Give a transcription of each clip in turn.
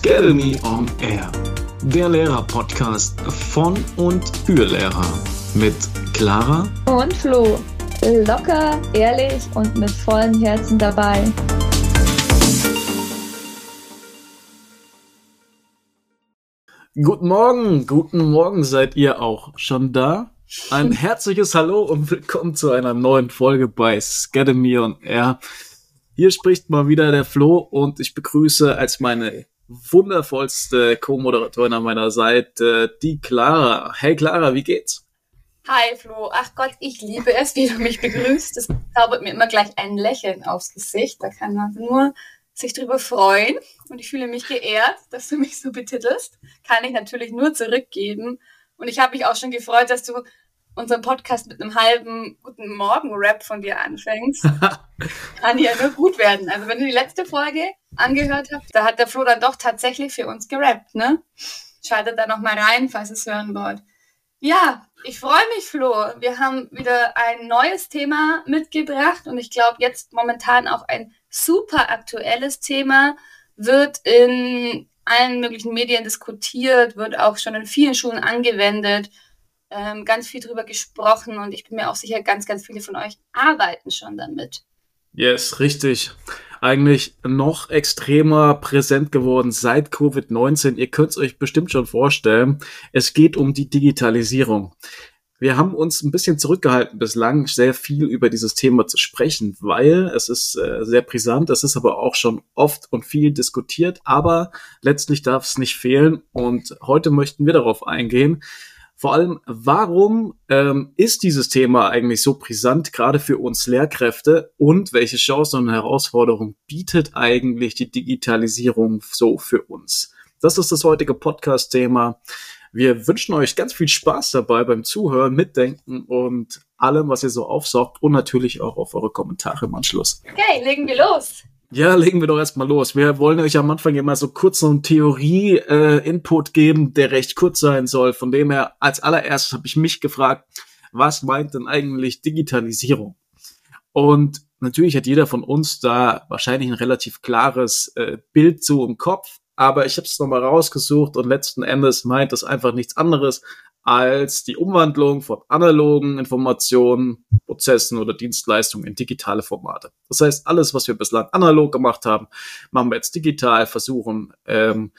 Academy on Air, der Lehrer-Podcast von und für Lehrer mit Clara und Flo. Locker, ehrlich und mit vollem Herzen dabei. Guten Morgen, guten Morgen, seid ihr auch schon da? Ein herzliches Hallo und willkommen zu einer neuen Folge bei Academy on Air. Hier spricht mal wieder der Flo und ich begrüße als meine wundervollste Co-Moderatorin an meiner Seite die Clara. Hey Clara, wie geht's? Hi Flo, ach Gott, ich liebe es, wie du mich begrüßt. Das zaubert mir immer gleich ein Lächeln aufs Gesicht. Da kann man nur sich drüber freuen und ich fühle mich geehrt, dass du mich so betitelst. Kann ich natürlich nur zurückgeben. Und ich habe mich auch schon gefreut, dass du unseren Podcast mit einem halben Guten Morgen-Rap von dir anfängst, kann ja nur gut werden. Also wenn du die letzte Folge angehört hast, da hat der Flo dann doch tatsächlich für uns gerappt, ne? Schaltet da noch mal rein, falls es hören wollt. Ja, ich freue mich, Flo. Wir haben wieder ein neues Thema mitgebracht und ich glaube jetzt momentan auch ein super aktuelles Thema wird in allen möglichen Medien diskutiert, wird auch schon in vielen Schulen angewendet ähm, ganz viel drüber gesprochen und ich bin mir auch sicher, ganz, ganz viele von euch arbeiten schon damit. Yes, richtig. Eigentlich noch extremer präsent geworden seit Covid-19. Ihr könnt es euch bestimmt schon vorstellen. Es geht um die Digitalisierung. Wir haben uns ein bisschen zurückgehalten bislang, sehr viel über dieses Thema zu sprechen, weil es ist äh, sehr brisant, es ist aber auch schon oft und viel diskutiert, aber letztlich darf es nicht fehlen und heute möchten wir darauf eingehen, vor allem, warum ähm, ist dieses Thema eigentlich so brisant, gerade für uns Lehrkräfte? Und welche Chancen und Herausforderungen bietet eigentlich die Digitalisierung so für uns? Das ist das heutige Podcast-Thema. Wir wünschen euch ganz viel Spaß dabei beim Zuhören, Mitdenken und allem, was ihr so aufsaugt und natürlich auch auf eure Kommentare im Anschluss. Okay, legen wir los. Ja, legen wir doch erstmal los. Wir wollen euch am Anfang immer so kurz so einen Theorie-Input äh, geben, der recht kurz sein soll. Von dem her, als allererstes habe ich mich gefragt, was meint denn eigentlich Digitalisierung? Und natürlich hat jeder von uns da wahrscheinlich ein relativ klares äh, Bild so im Kopf, aber ich habe es nochmal rausgesucht und letzten Endes meint das einfach nichts anderes als die Umwandlung von analogen Informationen, Prozessen oder Dienstleistungen in digitale Formate. Das heißt, alles, was wir bislang analog gemacht haben, machen wir jetzt digital, versuchen ähm,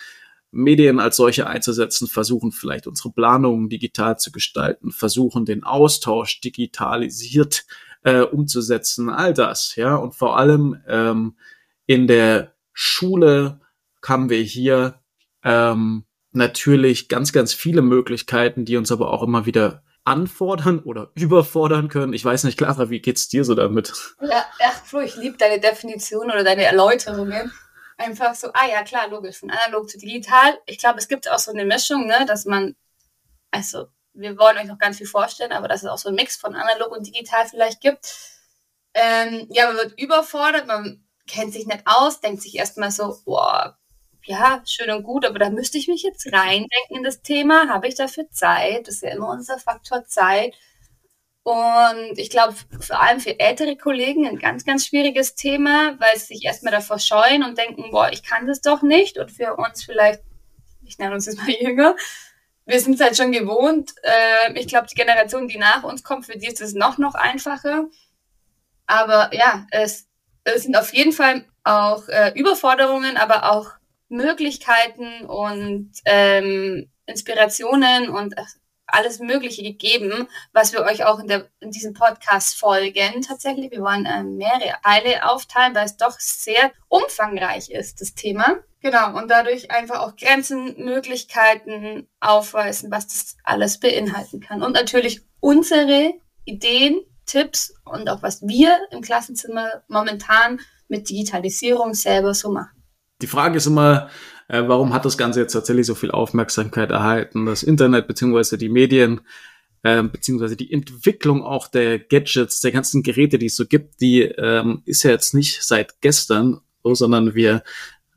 Medien als solche einzusetzen, versuchen vielleicht unsere Planungen digital zu gestalten, versuchen den Austausch digitalisiert äh, umzusetzen, all das, ja, und vor allem ähm, in der Schule haben wir hier ähm, natürlich ganz, ganz viele Möglichkeiten, die uns aber auch immer wieder anfordern oder überfordern können. Ich weiß nicht, Clara, wie geht's dir so damit? Ja, ach, Flo, ich liebe deine Definition oder deine Erläuterungen. Einfach so, ah ja, klar, logisch, von analog zu digital. Ich glaube, es gibt auch so eine Mischung, ne, dass man, also, wir wollen euch noch ganz viel vorstellen, aber dass es auch so ein Mix von analog und digital vielleicht gibt. Ähm, ja, man wird überfordert, man kennt sich nicht aus, denkt sich erstmal so, boah, ja, schön und gut, aber da müsste ich mich jetzt reindenken in das Thema. Habe ich dafür Zeit? Das ist ja immer unser Faktor Zeit. Und ich glaube, vor allem für ältere Kollegen ein ganz, ganz schwieriges Thema, weil sie sich erstmal davor scheuen und denken, boah, ich kann das doch nicht. Und für uns vielleicht, ich nenne uns jetzt mal jünger, wir sind es halt schon gewohnt. Äh, ich glaube, die Generation, die nach uns kommt, für die ist es noch, noch einfacher. Aber ja, es, es sind auf jeden Fall auch äh, Überforderungen, aber auch Möglichkeiten und ähm, Inspirationen und alles Mögliche gegeben, was wir euch auch in, der, in diesem Podcast folgen. Tatsächlich, wir wollen äh, mehrere Teile aufteilen, weil es doch sehr umfangreich ist, das Thema. Genau, und dadurch einfach auch Grenzen, Möglichkeiten aufweisen, was das alles beinhalten kann. Und natürlich unsere Ideen, Tipps und auch was wir im Klassenzimmer momentan mit Digitalisierung selber so machen die Frage ist immer, äh, warum hat das Ganze jetzt tatsächlich so viel Aufmerksamkeit erhalten? Das Internet beziehungsweise die Medien äh, beziehungsweise die Entwicklung auch der Gadgets, der ganzen Geräte, die es so gibt, die ähm, ist ja jetzt nicht seit gestern, so, sondern wir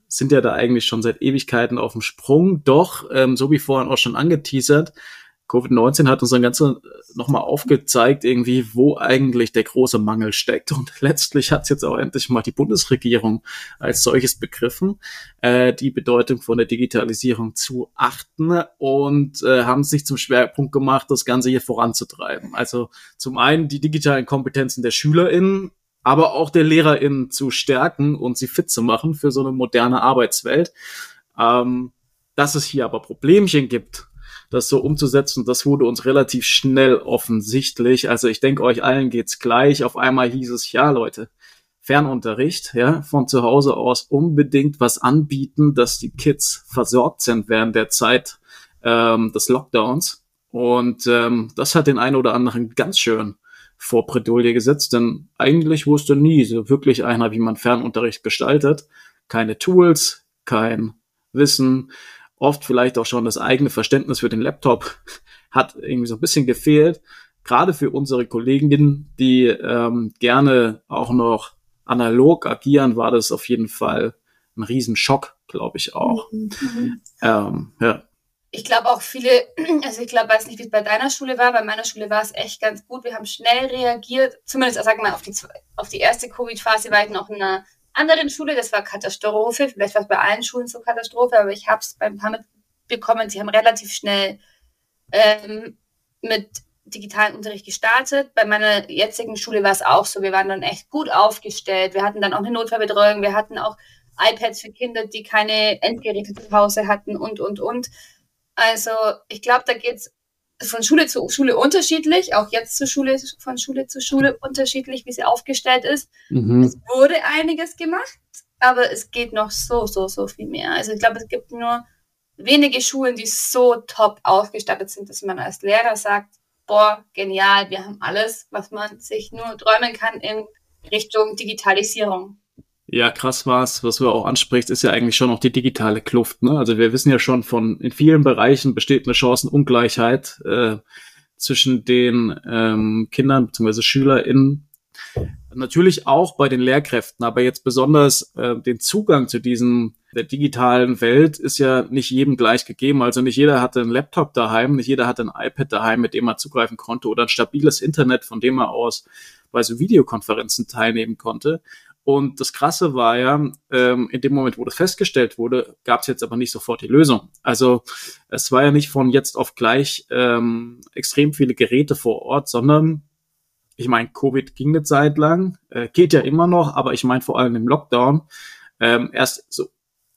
sind ja da eigentlich schon seit Ewigkeiten auf dem Sprung. Doch, ähm, so wie vorhin auch schon angeteasert, Covid-19 hat uns dann ganz nochmal aufgezeigt, irgendwie, wo eigentlich der große Mangel steckt. Und letztlich hat es jetzt auch endlich mal die Bundesregierung als solches begriffen, äh, die Bedeutung von der Digitalisierung zu achten und äh, haben sich zum Schwerpunkt gemacht, das Ganze hier voranzutreiben. Also zum einen die digitalen Kompetenzen der SchülerInnen, aber auch der LehrerInnen zu stärken und sie fit zu machen für so eine moderne Arbeitswelt. Ähm, dass es hier aber Problemchen gibt, das so umzusetzen, das wurde uns relativ schnell offensichtlich. Also ich denke, euch allen geht's gleich. Auf einmal hieß es, ja Leute, Fernunterricht, ja, von zu Hause aus unbedingt was anbieten, dass die Kids versorgt sind während der Zeit ähm, des Lockdowns. Und ähm, das hat den einen oder anderen ganz schön vor Bredouille gesetzt, denn eigentlich wusste nie so wirklich einer, wie man Fernunterricht gestaltet. Keine Tools, kein Wissen, oft vielleicht auch schon das eigene Verständnis für den Laptop hat irgendwie so ein bisschen gefehlt. Gerade für unsere Kolleginnen, die ähm, gerne auch noch analog agieren, war das auf jeden Fall ein Riesenschock, glaube ich auch. Mhm. Ähm, ja. Ich glaube auch viele, also ich glaube, weiß nicht, wie es bei deiner Schule war, bei meiner Schule war es echt ganz gut. Wir haben schnell reagiert, zumindest, sag mal, auf die, auf die erste Covid-Phase war ich noch in einer anderen Schule, das war Katastrophe. Vielleicht war es bei allen Schulen so Katastrophe, aber ich habe es beim paar mitbekommen. Sie haben relativ schnell ähm, mit digitalen Unterricht gestartet. Bei meiner jetzigen Schule war es auch so. Wir waren dann echt gut aufgestellt. Wir hatten dann auch eine Notfallbetreuung. Wir hatten auch iPads für Kinder, die keine Endgeräte zu Hause hatten und, und, und. Also ich glaube, da geht es von Schule zu Schule unterschiedlich, auch jetzt zu Schule, von Schule zu Schule unterschiedlich, wie sie aufgestellt ist. Mhm. Es wurde einiges gemacht, aber es geht noch so, so, so viel mehr. Also ich glaube, es gibt nur wenige Schulen, die so top ausgestattet sind, dass man als Lehrer sagt, boah, genial, wir haben alles, was man sich nur träumen kann in Richtung Digitalisierung. Ja, krass war's. Was du auch ansprichst, ist ja eigentlich schon noch die digitale Kluft. Ne? Also wir wissen ja schon von, in vielen Bereichen besteht eine Chancenungleichheit äh, zwischen den ähm, Kindern bzw. SchülerInnen. Natürlich auch bei den Lehrkräften, aber jetzt besonders äh, den Zugang zu diesem der digitalen Welt ist ja nicht jedem gleich gegeben. Also nicht jeder hatte einen Laptop daheim, nicht jeder hatte ein iPad daheim, mit dem er zugreifen konnte oder ein stabiles Internet, von dem er aus bei so Videokonferenzen teilnehmen konnte. Und das Krasse war ja, ähm, in dem Moment, wo das festgestellt wurde, gab es jetzt aber nicht sofort die Lösung. Also es war ja nicht von jetzt auf gleich ähm, extrem viele Geräte vor Ort, sondern ich meine, Covid ging eine Zeit lang, äh, geht ja immer noch, aber ich meine vor allem im Lockdown. Ähm, erst so,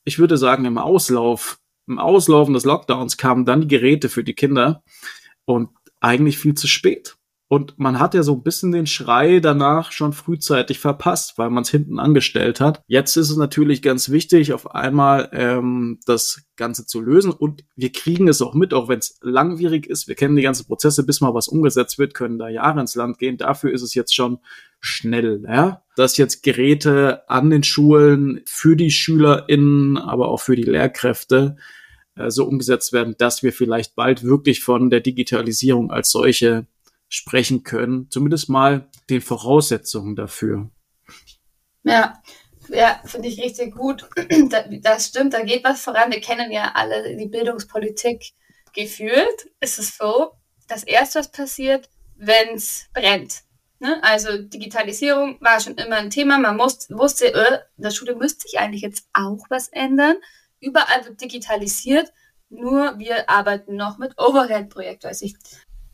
ich würde sagen, im Auslauf, im Auslaufen des Lockdowns kamen dann die Geräte für die Kinder und eigentlich viel zu spät. Und man hat ja so ein bisschen den Schrei danach schon frühzeitig verpasst, weil man es hinten angestellt hat. Jetzt ist es natürlich ganz wichtig, auf einmal ähm, das Ganze zu lösen. Und wir kriegen es auch mit, auch wenn es langwierig ist. Wir kennen die ganzen Prozesse, bis mal was umgesetzt wird, können da Jahre ins Land gehen. Dafür ist es jetzt schon schnell, ja? dass jetzt Geräte an den Schulen für die SchülerInnen, aber auch für die Lehrkräfte äh, so umgesetzt werden, dass wir vielleicht bald wirklich von der Digitalisierung als solche sprechen können, zumindest mal den Voraussetzungen dafür. Ja, ja, finde ich richtig gut. Das stimmt, da geht was voran. Wir kennen ja alle die Bildungspolitik geführt. Ist es so, dass erst was passiert, wenn es brennt. Ne? Also Digitalisierung war schon immer ein Thema. Man muss, wusste, äh, in der Schule müsste sich eigentlich jetzt auch was ändern. Überall wird digitalisiert. Nur wir arbeiten noch mit Overhead-Projekten. Also ich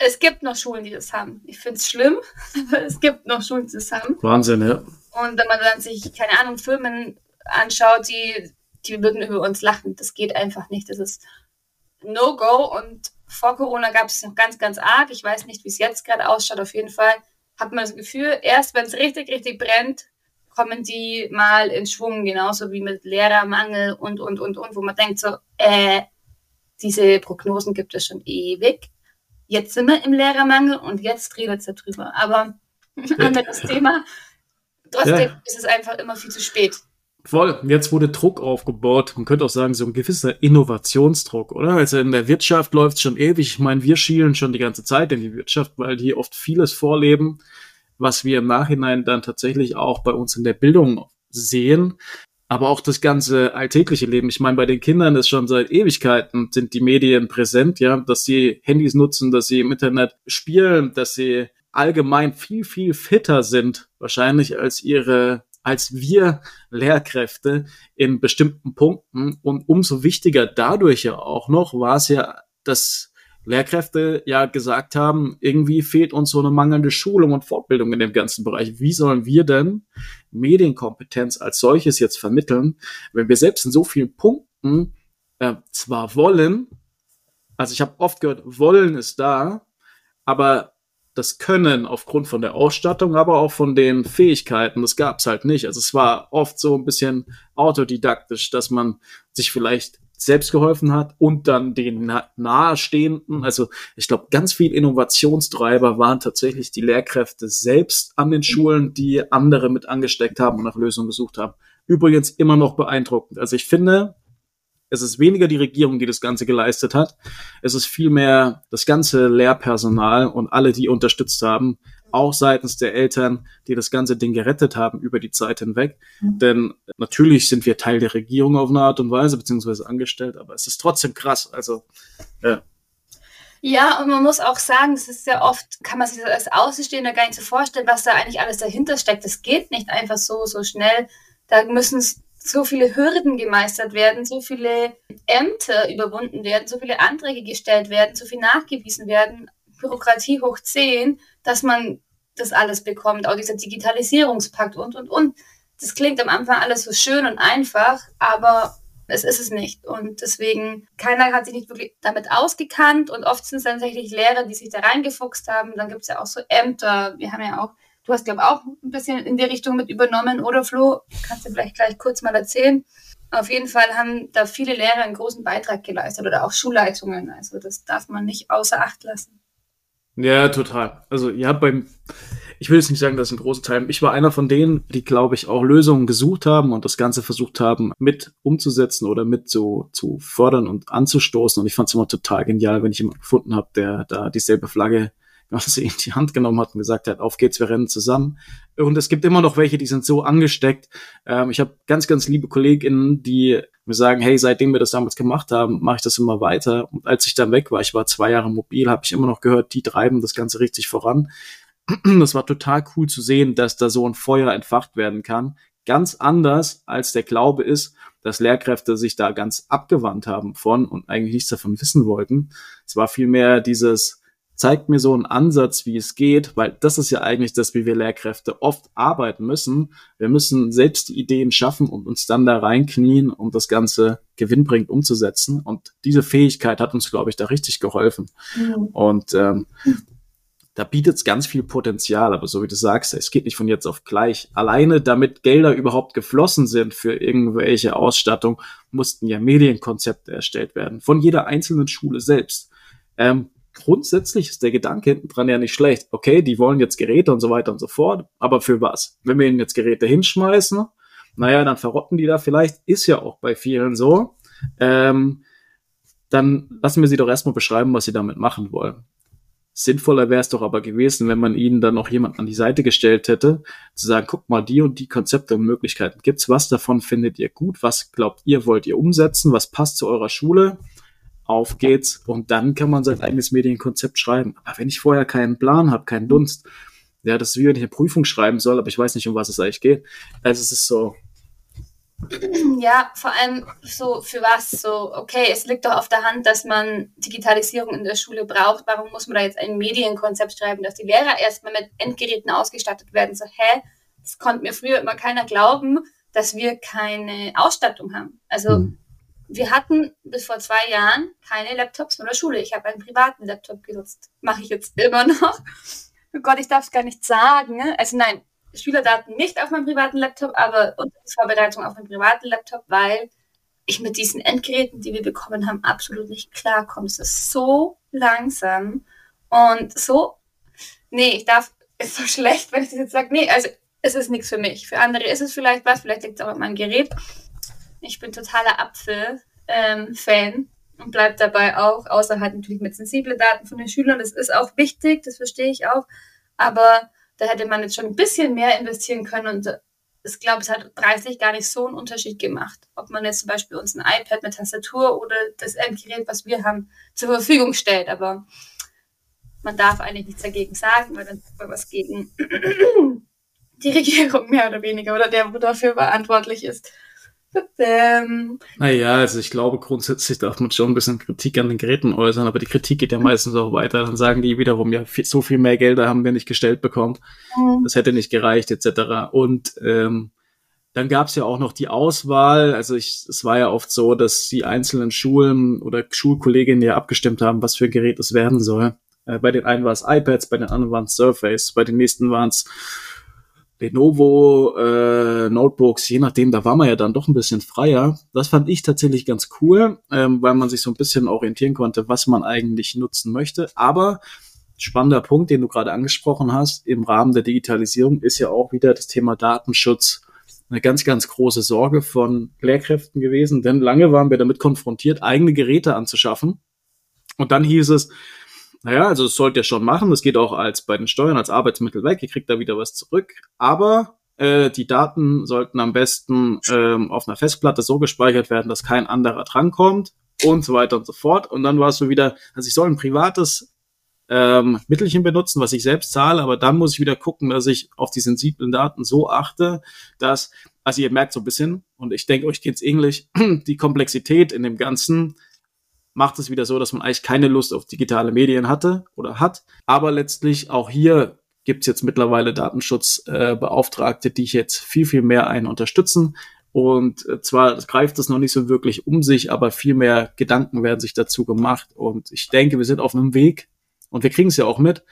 es gibt noch Schulen, die das haben. Ich finde es schlimm, aber es gibt noch Schulen, die das haben. Wahnsinn, ja. Und wenn man dann sich, keine Ahnung, Firmen anschaut, die, die würden über uns lachen. Das geht einfach nicht. Das ist No-Go. Und vor Corona gab es noch ganz, ganz arg. Ich weiß nicht, wie es jetzt gerade ausschaut. Auf jeden Fall hat man das Gefühl, erst wenn es richtig, richtig brennt, kommen die mal in Schwung, genauso wie mit Lehrermangel und, und, und, und, wo man denkt so, äh, diese Prognosen gibt es schon ewig jetzt sind wir im Lehrermangel und jetzt redet es darüber. Aber anderes Thema. Trotzdem ja. ist es einfach immer viel zu spät. Voll. Jetzt wurde Druck aufgebaut. Man könnte auch sagen, so ein gewisser Innovationsdruck, oder? Also in der Wirtschaft läuft es schon ewig. Ich meine, wir schielen schon die ganze Zeit in die Wirtschaft, weil die oft vieles vorleben, was wir im Nachhinein dann tatsächlich auch bei uns in der Bildung sehen. Aber auch das ganze alltägliche Leben. Ich meine, bei den Kindern ist schon seit Ewigkeiten sind die Medien präsent, ja, dass sie Handys nutzen, dass sie im Internet spielen, dass sie allgemein viel, viel fitter sind, wahrscheinlich als ihre als wir Lehrkräfte in bestimmten Punkten. Und umso wichtiger dadurch ja auch noch war es ja, dass Lehrkräfte ja gesagt haben, irgendwie fehlt uns so eine mangelnde Schulung und Fortbildung in dem ganzen Bereich. Wie sollen wir denn Medienkompetenz als solches jetzt vermitteln, wenn wir selbst in so vielen Punkten äh, zwar wollen, also ich habe oft gehört, wollen ist da, aber das Können aufgrund von der Ausstattung, aber auch von den Fähigkeiten, das gab es halt nicht. Also es war oft so ein bisschen autodidaktisch, dass man sich vielleicht selbst geholfen hat und dann den nahestehenden. Also ich glaube, ganz viel Innovationstreiber waren tatsächlich die Lehrkräfte selbst an den Schulen, die andere mit angesteckt haben und nach Lösungen gesucht haben. Übrigens immer noch beeindruckend. Also ich finde, es ist weniger die Regierung, die das Ganze geleistet hat. Es ist vielmehr das ganze Lehrpersonal und alle, die unterstützt haben, auch seitens der Eltern, die das ganze Ding gerettet haben über die Zeit hinweg. Mhm. Denn natürlich sind wir Teil der Regierung auf eine Art und Weise, beziehungsweise angestellt, aber es ist trotzdem krass. Also, ja. Ja, und man muss auch sagen, es ist sehr oft, kann man sich das als Außenstehender gar nicht so vorstellen, was da eigentlich alles dahinter steckt. Das geht nicht einfach so, so schnell. Da müssen so viele Hürden gemeistert werden, so viele Ämter überwunden werden, so viele Anträge gestellt werden, so viel nachgewiesen werden, Bürokratie hoch 10, dass man das alles bekommt, auch dieser Digitalisierungspakt und, und, und. Das klingt am Anfang alles so schön und einfach, aber es ist es nicht. Und deswegen, keiner hat sich nicht wirklich damit ausgekannt und oft sind es tatsächlich Lehrer, die sich da reingefuchst haben. Dann gibt es ja auch so Ämter. Wir haben ja auch Du hast, glaube ich, auch ein bisschen in die Richtung mit übernommen, oder Flo? Kannst du vielleicht gleich kurz mal erzählen? Auf jeden Fall haben da viele Lehrer einen großen Beitrag geleistet oder auch Schulleitungen. Also das darf man nicht außer Acht lassen. Ja, total. Also ja, beim, ich will jetzt nicht sagen, dass ein großer Teil. Ich war einer von denen, die, glaube ich, auch Lösungen gesucht haben und das Ganze versucht haben, mit umzusetzen oder mit so zu fördern und anzustoßen. Und ich fand es immer total genial, wenn ich jemanden gefunden habe, der da dieselbe Flagge sie in die Hand genommen hat und gesagt hat, auf geht's, wir rennen zusammen. Und es gibt immer noch welche, die sind so angesteckt. Ähm, ich habe ganz, ganz liebe KollegInnen, die mir sagen, hey, seitdem wir das damals gemacht haben, mache ich das immer weiter. Und als ich dann weg war, ich war zwei Jahre mobil, habe ich immer noch gehört, die treiben das Ganze richtig voran. Das war total cool zu sehen, dass da so ein Feuer entfacht werden kann. Ganz anders als der Glaube ist, dass Lehrkräfte sich da ganz abgewandt haben von und eigentlich nichts davon wissen wollten. Es war vielmehr dieses, zeigt mir so einen Ansatz, wie es geht, weil das ist ja eigentlich das, wie wir Lehrkräfte oft arbeiten müssen. Wir müssen selbst die Ideen schaffen und uns dann da reinknien, um das Ganze gewinnbringend umzusetzen. Und diese Fähigkeit hat uns, glaube ich, da richtig geholfen. Mhm. Und ähm, da bietet es ganz viel Potenzial, aber so wie du sagst, es geht nicht von jetzt auf gleich. Alleine damit Gelder überhaupt geflossen sind für irgendwelche Ausstattung, mussten ja Medienkonzepte erstellt werden, von jeder einzelnen Schule selbst. Ähm, grundsätzlich ist der Gedanke hinten dran ja nicht schlecht. Okay, die wollen jetzt Geräte und so weiter und so fort, aber für was? Wenn wir ihnen jetzt Geräte hinschmeißen, naja, dann verrotten die da vielleicht, ist ja auch bei vielen so. Ähm, dann lassen wir sie doch erstmal beschreiben, was sie damit machen wollen. Sinnvoller wäre es doch aber gewesen, wenn man ihnen dann noch jemand an die Seite gestellt hätte, zu sagen, guck mal, die und die Konzepte und Möglichkeiten gibt's, was davon findet ihr gut, was glaubt ihr, wollt ihr umsetzen, was passt zu eurer Schule auf geht's und dann kann man sein eigenes Medienkonzept schreiben. Aber wenn ich vorher keinen Plan habe, keinen Dunst, ja, das ist wie wenn ich eine Prüfung schreiben soll, aber ich weiß nicht, um was es eigentlich geht. Also es ist so. Ja, vor allem so für was so, okay, es liegt doch auf der Hand, dass man Digitalisierung in der Schule braucht. Warum muss man da jetzt ein Medienkonzept schreiben, dass die Lehrer erstmal mit Endgeräten ausgestattet werden? So, hä? Das konnte mir früher immer keiner glauben, dass wir keine Ausstattung haben. Also hm wir hatten bis vor zwei Jahren keine Laptops in der Schule. Ich habe einen privaten Laptop genutzt. Mache ich jetzt immer noch. Oh Gott, ich darf es gar nicht sagen. Also nein, Schülerdaten nicht auf meinem privaten Laptop, aber Vorbereitung auf meinem privaten Laptop, weil ich mit diesen Endgeräten, die wir bekommen haben, absolut nicht klarkomme. Es ist so langsam und so. Nee, ich darf. Ist so schlecht, wenn ich das jetzt sage. Nee, also es ist nichts für mich. Für andere ist es vielleicht was, vielleicht liegt es auch an meinem Gerät. Ich bin totaler Apfel-Fan ähm, und bleibe dabei auch, außer halt natürlich mit sensiblen Daten von den Schülern. Das ist auch wichtig, das verstehe ich auch. Aber da hätte man jetzt schon ein bisschen mehr investieren können und ich glaube, es hat preislich gar nicht so einen Unterschied gemacht, ob man jetzt zum Beispiel uns ein iPad mit Tastatur oder das Endgerät, was wir haben, zur Verfügung stellt. Aber man darf eigentlich nichts dagegen sagen, weil dann was gegen die Regierung mehr oder weniger oder der, wo dafür verantwortlich ist. Ähm. Naja, also ich glaube, grundsätzlich darf man schon ein bisschen Kritik an den Geräten äußern, aber die Kritik geht ja meistens auch weiter. Dann sagen die wiederum, ja, so viel mehr Gelder haben wir nicht gestellt bekommen. Mhm. Das hätte nicht gereicht, etc. Und ähm, dann gab es ja auch noch die Auswahl. Also ich, es war ja oft so, dass die einzelnen Schulen oder Schulkolleginnen ja abgestimmt haben, was für ein Gerät es werden soll. Äh, bei den einen war es iPads, bei den anderen waren es Surface, bei den nächsten waren es Lenovo äh, Notebooks, je nachdem, da war man ja dann doch ein bisschen freier. Das fand ich tatsächlich ganz cool, ähm, weil man sich so ein bisschen orientieren konnte, was man eigentlich nutzen möchte. Aber spannender Punkt, den du gerade angesprochen hast, im Rahmen der Digitalisierung ist ja auch wieder das Thema Datenschutz eine ganz, ganz große Sorge von Lehrkräften gewesen, denn lange waren wir damit konfrontiert, eigene Geräte anzuschaffen. Und dann hieß es, naja, also das sollt ihr schon machen. Das geht auch als bei den Steuern als Arbeitsmittel weg. Ihr kriegt da wieder was zurück. Aber äh, die Daten sollten am besten ähm, auf einer Festplatte so gespeichert werden, dass kein anderer drankommt und so weiter und so fort. Und dann war es so wieder, also ich soll ein privates ähm, Mittelchen benutzen, was ich selbst zahle, aber dann muss ich wieder gucken, dass ich auf die sensiblen Daten so achte, dass, also ihr merkt so ein bisschen, und ich denke, euch geht's ähnlich, die Komplexität in dem Ganzen macht es wieder so, dass man eigentlich keine Lust auf digitale Medien hatte oder hat. Aber letztlich auch hier gibt es jetzt mittlerweile Datenschutzbeauftragte, äh, die ich jetzt viel, viel mehr einen unterstützen. Und äh, zwar greift es noch nicht so wirklich um sich, aber viel mehr Gedanken werden sich dazu gemacht. Und ich denke, wir sind auf einem Weg und wir kriegen es ja auch mit,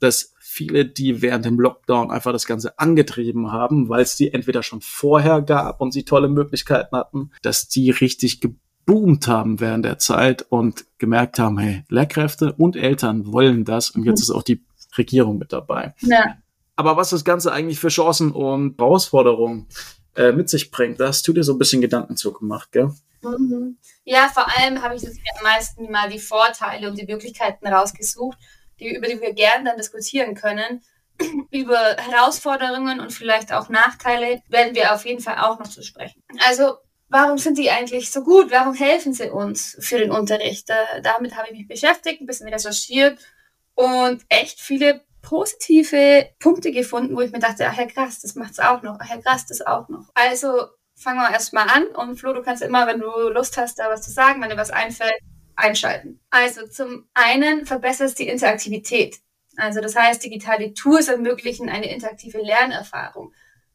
dass viele, die während dem Lockdown einfach das Ganze angetrieben haben, weil es die entweder schon vorher gab und sie tolle Möglichkeiten hatten, dass die richtig geboomt haben während der Zeit und gemerkt haben, hey, Lehrkräfte und Eltern wollen das und jetzt mhm. ist auch die Regierung mit dabei. Ja. Aber was das Ganze eigentlich für Chancen und Herausforderungen äh, mit sich bringt, da hast du dir so ein bisschen Gedanken zu gemacht, gell? Mhm. Ja, vor allem habe ich jetzt am meisten mal die Vorteile und die Möglichkeiten rausgesucht, die, über die wir gerne dann diskutieren können. über Herausforderungen und vielleicht auch Nachteile werden wir auf jeden Fall auch noch zu sprechen. Also warum sind die eigentlich so gut? Warum helfen sie uns für den Unterricht? Da, damit habe ich mich beschäftigt, ein bisschen recherchiert und echt viele positive Punkte gefunden, wo ich mir dachte, ach ja krass, das macht's auch noch, ach ja krass, das auch noch. Also fangen wir erstmal an und Flo, du kannst immer, wenn du Lust hast, da was zu sagen, wenn dir was einfällt, einschalten. Also zum einen verbessert es die Interaktivität. Also das heißt, digitale Tools ermöglichen eine interaktive Lernerfahrung.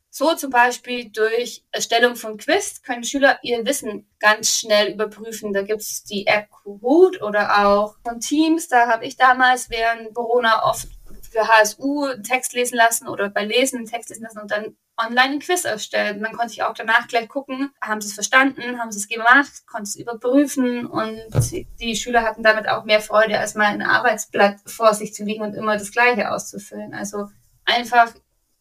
So zum Beispiel durch Erstellung von Quiz können Schüler ihr Wissen ganz schnell überprüfen. Da gibt es die App Kahoot oder auch von Teams. Da habe ich damals während Corona oft für HSU einen Text lesen lassen oder bei Lesen einen Text lesen lassen und dann online ein Quiz erstellt. Man konnte sich auch danach gleich gucken, haben sie es verstanden, haben sie es gemacht, konnte es überprüfen und die Schüler hatten damit auch mehr Freude, als mal ein Arbeitsblatt vor sich zu liegen und immer das Gleiche auszufüllen. Also einfach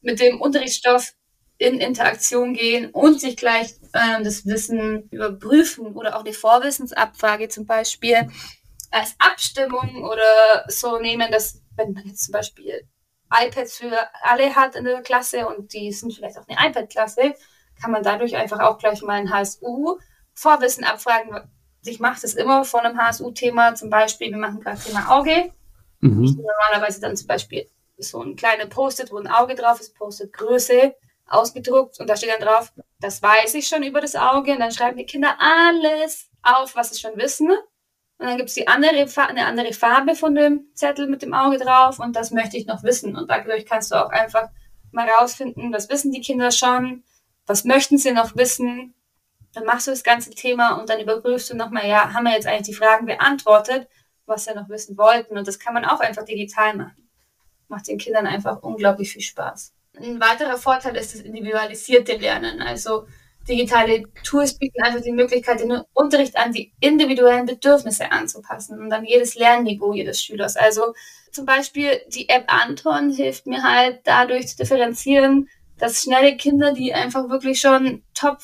mit dem Unterrichtsstoff in Interaktion gehen und sich gleich äh, das Wissen überprüfen oder auch die Vorwissensabfrage zum Beispiel als Abstimmung oder so nehmen, dass wenn man jetzt zum Beispiel iPads für alle hat in der Klasse und die sind vielleicht auch eine iPad-Klasse, kann man dadurch einfach auch gleich mal ein HSU-Vorwissen abfragen. Ich mache das immer von einem HSU-Thema, zum Beispiel, wir machen gerade Thema Auge. Mhm. Normalerweise dann zum Beispiel so ein kleiner Post-it, wo ein Auge drauf ist, Post-it Größe ausgedruckt und da steht dann drauf, das weiß ich schon über das Auge und dann schreiben die Kinder alles auf, was sie schon wissen. Und dann gibt es andere, eine andere Farbe von dem Zettel mit dem Auge drauf und das möchte ich noch wissen. Und dadurch kannst du auch einfach mal rausfinden, was wissen die Kinder schon, was möchten sie noch wissen. Dann machst du das ganze Thema und dann überprüfst du nochmal, ja, haben wir jetzt eigentlich die Fragen beantwortet, was sie noch wissen wollten. Und das kann man auch einfach digital machen. Macht den Kindern einfach unglaublich viel Spaß. Ein weiterer Vorteil ist das individualisierte Lernen. Also digitale Tools bieten einfach die Möglichkeit, den Unterricht an die individuellen Bedürfnisse anzupassen und an jedes Lernniveau jedes Schülers. Also zum Beispiel die App Anton hilft mir halt dadurch zu differenzieren, dass schnelle Kinder, die einfach wirklich schon top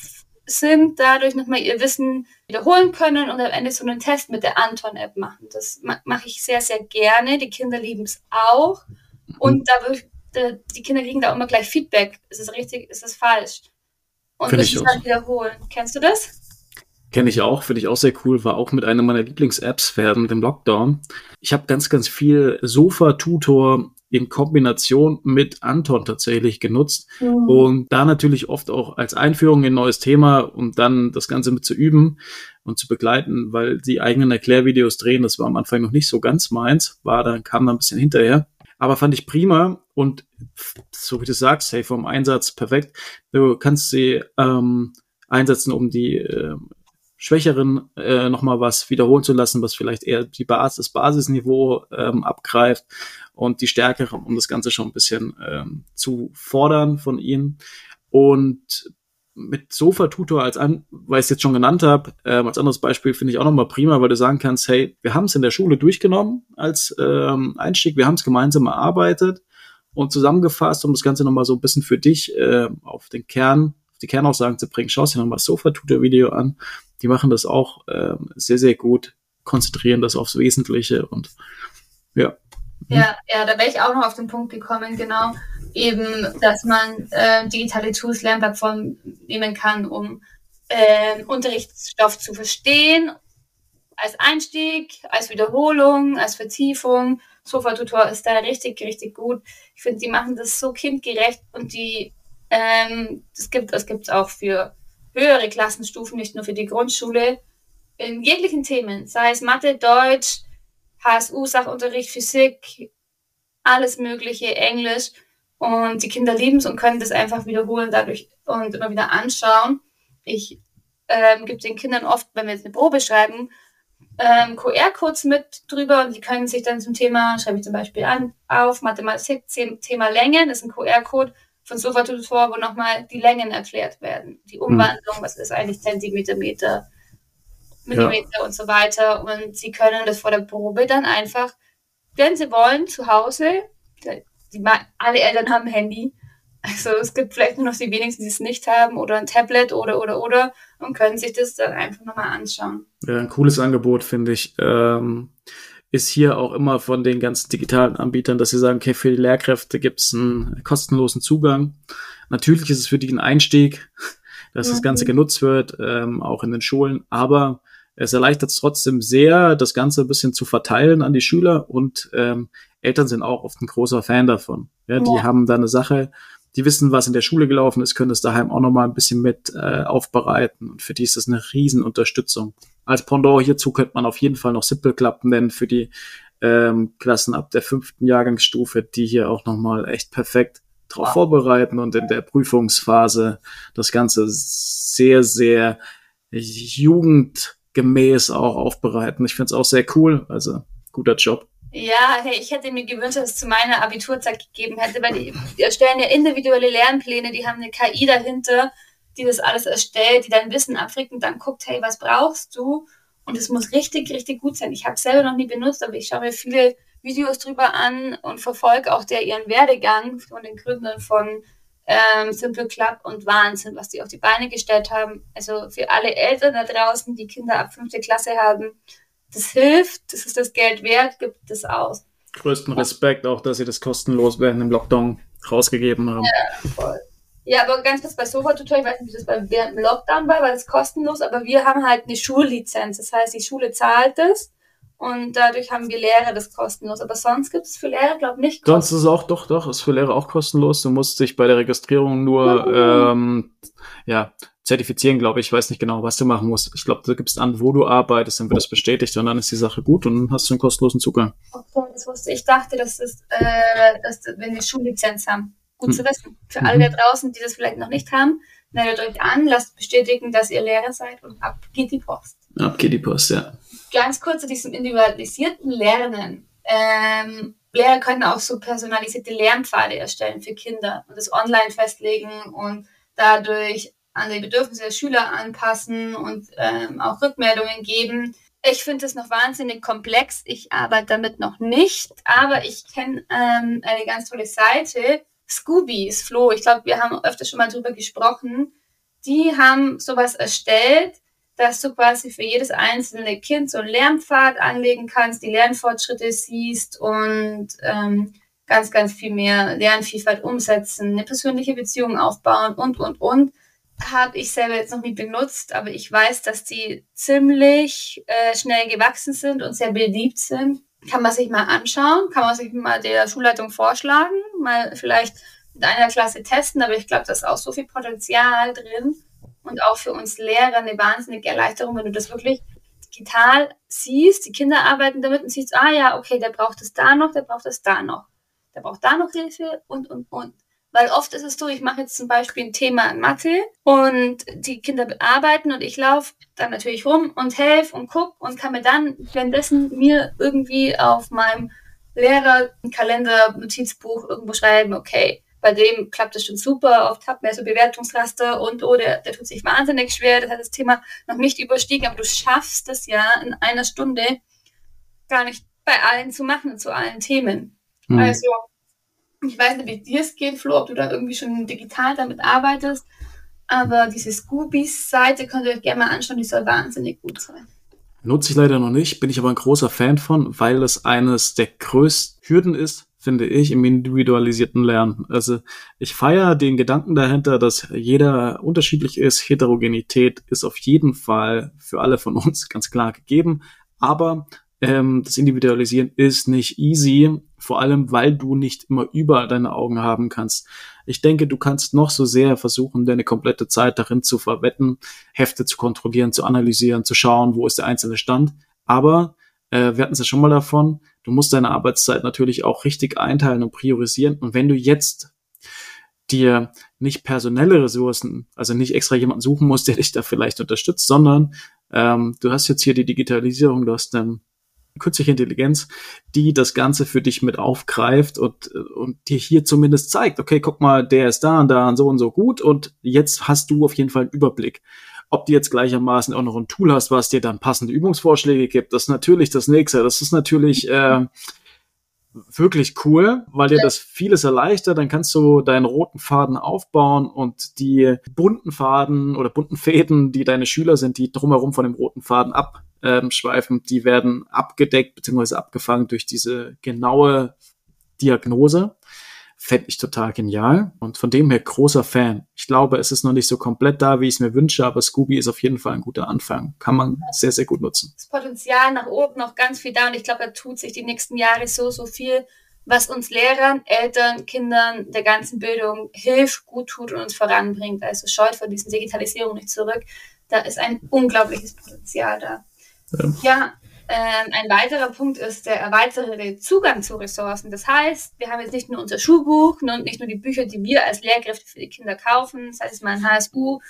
sind, dadurch nochmal ihr Wissen wiederholen können und am Ende so einen Test mit der Anton-App machen. Das mache ich sehr, sehr gerne. Die Kinder lieben es auch. Und dadurch die Kinder kriegen da immer gleich Feedback. Ist es richtig, ist es falsch? und Find müssen ich es dann wiederholen. Kennst du das? Kenne ich auch, finde ich auch sehr cool, war auch mit einer meiner Lieblings-Apps während dem Lockdown. Ich habe ganz, ganz viel Sofa-Tutor in Kombination mit Anton tatsächlich genutzt und da natürlich oft auch als Einführung in ein neues Thema, um dann das Ganze mit zu üben und zu begleiten, weil die eigenen Erklärvideos drehen, das war am Anfang noch nicht so ganz meins, war dann kam da ein bisschen hinterher, aber fand ich prima und so wie du sagst, hey, vom Einsatz perfekt. Du kannst sie ähm, einsetzen, um die äh, Schwächeren äh, nochmal was wiederholen zu lassen, was vielleicht eher die Basis, das Basisniveau ähm, abgreift und die Stärkeren, um das Ganze schon ein bisschen ähm, zu fordern von ihnen. Und mit Sofa-Tutor als an, weil ich es jetzt schon genannt habe, ähm, als anderes Beispiel finde ich auch nochmal prima, weil du sagen kannst, hey, wir haben es in der Schule durchgenommen als ähm, Einstieg, wir haben es gemeinsam erarbeitet und zusammengefasst, um das Ganze nochmal so ein bisschen für dich äh, auf den Kern, auf die Kernaussagen zu bringen. Schau dir nochmal das Sofa-Tutor-Video an. Die machen das auch äh, sehr, sehr gut, konzentrieren das aufs Wesentliche und ja. Ja, ja, da wäre ich auch noch auf den Punkt gekommen, genau. Eben, dass man äh, digitale Tools, Lernplattformen nehmen kann, um äh, Unterrichtsstoff zu verstehen, als Einstieg, als Wiederholung, als Vertiefung. Sofa-Tutor ist da richtig, richtig gut. Ich finde, die machen das so kindgerecht und die, ähm, das gibt es gibt's auch für höhere Klassenstufen, nicht nur für die Grundschule, in jeglichen Themen, sei es Mathe, Deutsch, HSU, Sachunterricht, Physik, alles Mögliche, Englisch. Und die Kinder lieben es und können das einfach wiederholen dadurch und immer wieder anschauen. Ich ähm, gebe den Kindern oft, wenn wir jetzt eine Probe schreiben, ähm, QR-Codes mit drüber und die können sich dann zum Thema, schreibe ich zum Beispiel an, auf Mathematik, Thema Längen, das ist ein QR-Code von Sofa Tutor, wo nochmal die Längen erklärt werden. Die Umwandlung, was ist eigentlich Zentimeter, Meter, Millimeter ja. und so weiter. Und sie können das vor der Probe dann einfach, wenn sie wollen, zu Hause, die, alle Eltern haben ein Handy, also es gibt vielleicht nur noch die wenigsten, die es nicht haben, oder ein Tablet oder oder oder und können sich das dann einfach nochmal anschauen. Ja, ein cooles Angebot, finde ich. Ähm, ist hier auch immer von den ganzen digitalen Anbietern, dass sie sagen, okay, für die Lehrkräfte gibt es einen kostenlosen Zugang. Natürlich ist es für die ein Einstieg, dass mhm. das Ganze genutzt wird, ähm, auch in den Schulen, aber es erleichtert es trotzdem sehr, das Ganze ein bisschen zu verteilen an die Schüler und ähm, Eltern sind auch oft ein großer Fan davon. Ja, die ja. haben da eine Sache, die wissen, was in der Schule gelaufen ist, können das daheim auch nochmal ein bisschen mit äh, aufbereiten. Und für die ist das eine Riesenunterstützung. Als Pendant hierzu könnte man auf jeden Fall noch Simple Club nennen für die ähm, Klassen ab der fünften Jahrgangsstufe, die hier auch nochmal echt perfekt drauf wow. vorbereiten und in der Prüfungsphase das Ganze sehr, sehr jugendgemäß auch aufbereiten. Ich finde es auch sehr cool. Also guter Job. Ja, hey, ich hätte mir gewünscht, dass es zu meiner Abiturzeit gegeben hätte, weil die, die erstellen ja individuelle Lernpläne, die haben eine KI dahinter, die das alles erstellt, die dein Wissen abfragt und dann guckt, hey, was brauchst du? Und es muss richtig, richtig gut sein. Ich habe es selber noch nie benutzt, aber ich schaue mir viele Videos drüber an und verfolge auch der ihren Werdegang von den Gründern von ähm, Simple Club und Wahnsinn, was die auf die Beine gestellt haben. Also für alle Eltern da draußen, die Kinder ab fünfte Klasse haben, das hilft, das ist das Geld wert, gibt es aus. Größten Respekt auch, dass sie das kostenlos während dem Lockdown rausgegeben haben. Ja, voll. Ja, aber ganz kurz bei Sofa-Tutor, ich weiß nicht, wie das bei während dem Lockdown war, weil das kostenlos, aber wir haben halt eine Schullizenz. Das heißt, die Schule zahlt es und dadurch haben wir Lehrer das kostenlos. Aber sonst gibt es für Lehrer, glaube ich, nicht kostenlos. Sonst ist es auch, doch, doch, ist für Lehrer auch kostenlos. Du musst dich bei der Registrierung nur, mhm. ähm, ja, zertifizieren, glaube ich. Ich weiß nicht genau, was du machen musst. Ich glaube, du gibst an, wo du arbeitest, dann wird das bestätigt und dann ist die Sache gut und dann hast du einen kostenlosen Zugang. Okay, das wusste ich. Ich dachte, dass das, äh, dass, wenn wir Schullizenz haben. Gut hm. zu wissen. Für alle da draußen, die das vielleicht noch nicht haben, meldet euch an, lasst bestätigen, dass ihr Lehrer seid und ab geht die Post. Ab geht die Post, ja. Ganz kurz zu diesem individualisierten Lernen. Ähm, Lehrer können auch so personalisierte Lernpfade erstellen für Kinder und das online festlegen und dadurch an die Bedürfnisse der Schüler anpassen und ähm, auch Rückmeldungen geben. Ich finde es noch wahnsinnig komplex. Ich arbeite damit noch nicht, aber ich kenne ähm, eine ganz tolle Seite, Scoobies, Flo. Ich glaube, wir haben öfter schon mal drüber gesprochen. Die haben sowas erstellt, dass du quasi für jedes einzelne Kind so einen Lernpfad anlegen kannst, die Lernfortschritte siehst und ähm, ganz, ganz viel mehr Lernvielfalt umsetzen, eine persönliche Beziehung aufbauen und, und, und. Habe ich selber jetzt noch nie benutzt, aber ich weiß, dass die ziemlich äh, schnell gewachsen sind und sehr beliebt sind. Kann man sich mal anschauen, kann man sich mal der Schulleitung vorschlagen, mal vielleicht mit einer Klasse testen, aber ich glaube, da ist auch so viel Potenzial drin und auch für uns Lehrer eine wahnsinnige Erleichterung, wenn du das wirklich digital siehst, die Kinder arbeiten damit und siehst, ah ja, okay, der braucht es da noch, der braucht es da noch, der braucht da noch Hilfe und, und, und. Weil oft ist es so, ich mache jetzt zum Beispiel ein Thema in Mathe und die Kinder bearbeiten und ich laufe dann natürlich rum und helfe und gucke und kann mir dann währenddessen mir irgendwie auf meinem Lehrerkalender, Notizbuch irgendwo schreiben, okay, bei dem klappt es schon super, oft hat man so Bewertungsraster und oh, der, der tut sich wahnsinnig schwer, das hat das Thema noch nicht überstiegen, aber du schaffst es ja in einer Stunde gar nicht bei allen zu machen, zu allen Themen. Mhm. Also, ich weiß nicht, wie dir es geht, Flo, ob du da irgendwie schon digital damit arbeitest, aber diese Scoobies-Seite könnt ihr euch gerne mal anschauen, die soll wahnsinnig gut sein. Nutze ich leider noch nicht, bin ich aber ein großer Fan von, weil es eines der größten Hürden ist, finde ich, im individualisierten Lernen. Also ich feiere den Gedanken dahinter, dass jeder unterschiedlich ist. Heterogenität ist auf jeden Fall für alle von uns ganz klar gegeben. Aber ähm, das Individualisieren ist nicht easy, vor allem weil du nicht immer überall deine Augen haben kannst. Ich denke, du kannst noch so sehr versuchen, deine komplette Zeit darin zu verwetten, Hefte zu kontrollieren, zu analysieren, zu schauen, wo ist der einzelne Stand. Aber äh, wir hatten es ja schon mal davon, du musst deine Arbeitszeit natürlich auch richtig einteilen und priorisieren. Und wenn du jetzt dir nicht personelle Ressourcen, also nicht extra jemanden suchen musst, der dich da vielleicht unterstützt, sondern ähm, du hast jetzt hier die Digitalisierung, du hast eine künstliche Intelligenz, die das Ganze für dich mit aufgreift und, und dir hier zumindest zeigt, okay, guck mal, der ist da und da und so und so gut und jetzt hast du auf jeden Fall einen Überblick. Ob du jetzt gleichermaßen auch noch ein Tool hast, was dir dann passende Übungsvorschläge gibt, das ist natürlich das nächste. Das ist natürlich äh, wirklich cool, weil dir das vieles erleichtert. Dann kannst du deinen roten Faden aufbauen und die bunten Faden oder bunten Fäden, die deine Schüler sind, die drumherum von dem roten Faden abschweifen, die werden abgedeckt bzw. abgefangen durch diese genaue Diagnose fände ich total genial und von dem her großer Fan. Ich glaube, es ist noch nicht so komplett da, wie ich es mir wünsche, aber Scooby ist auf jeden Fall ein guter Anfang. Kann man sehr, sehr gut nutzen. Das Potenzial nach oben noch ganz viel da und ich glaube, da tut sich die nächsten Jahre so, so viel, was uns Lehrern, Eltern, Kindern, der ganzen Bildung hilft, gut tut und uns voranbringt. Also scheut vor diesen Digitalisierung nicht zurück. Da ist ein unglaubliches Potenzial da. Ja, ja ähm, ein weiterer Punkt ist der erweiterte Zugang zu Ressourcen. Das heißt, wir haben jetzt nicht nur unser Schulbuch und nicht nur die Bücher, die wir als Lehrkräfte für die Kinder kaufen, das heißt mal ein HSU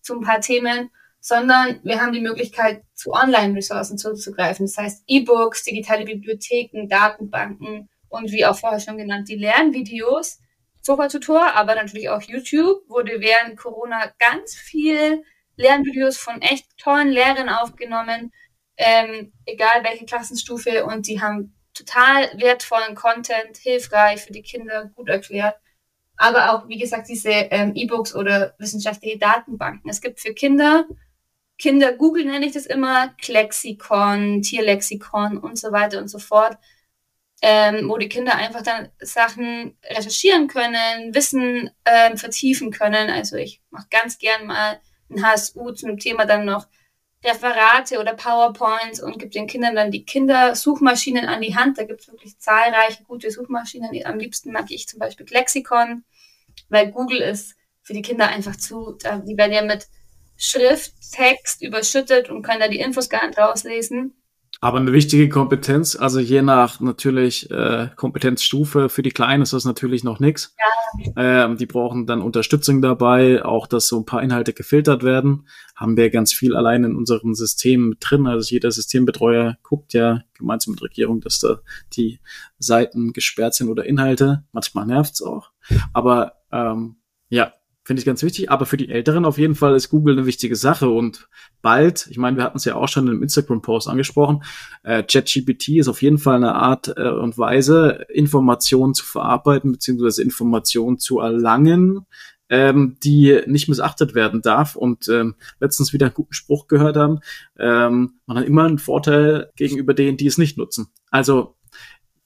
zu ein paar Themen, sondern wir haben die Möglichkeit, zu Online-Ressourcen zuzugreifen. Das heißt E-Books, digitale Bibliotheken, Datenbanken und wie auch vorher schon genannt, die Lernvideos, Sofa-Tutor, aber natürlich auch YouTube, wurde während Corona ganz viel Lernvideos von echt tollen Lehrern aufgenommen, ähm, egal welche Klassenstufe, und die haben total wertvollen Content, hilfreich für die Kinder, gut erklärt. Aber auch, wie gesagt, diese ähm, E-Books oder wissenschaftliche Datenbanken. Es gibt für Kinder, Kinder Google nenne ich das immer, Klexikon, Tierlexikon und so weiter und so fort, ähm, wo die Kinder einfach dann Sachen recherchieren können, Wissen ähm, vertiefen können. Also ich mache ganz gern mal ein HSU zum Thema dann noch Referate oder PowerPoints und gibt den Kindern dann die Kindersuchmaschinen an die Hand. Da gibt es wirklich zahlreiche gute Suchmaschinen. Am liebsten mag ich zum Beispiel Lexikon, weil Google ist für die Kinder einfach zu, die werden ja mit Schrift, Text überschüttet und können da die Infos gar nicht rauslesen. Aber eine wichtige Kompetenz, also je nach natürlich äh, Kompetenzstufe, für die Kleinen ist das natürlich noch nichts. Ja. Ähm, die brauchen dann Unterstützung dabei, auch dass so ein paar Inhalte gefiltert werden. Haben wir ganz viel allein in unserem System drin. Also jeder Systembetreuer guckt ja gemeinsam mit Regierung, dass da die Seiten gesperrt sind oder Inhalte. Manchmal nervt's auch. Aber ähm, ja, Finde ich ganz wichtig. Aber für die Älteren auf jeden Fall ist Google eine wichtige Sache. Und bald, ich meine, wir hatten es ja auch schon im Instagram-Post angesprochen, äh, ChatGPT ist auf jeden Fall eine Art äh, und Weise, Informationen zu verarbeiten, beziehungsweise Informationen zu erlangen, ähm, die nicht missachtet werden darf. Und ähm, letztens wieder einen guten Spruch gehört haben, ähm, man hat immer einen Vorteil gegenüber denen, die es nicht nutzen. Also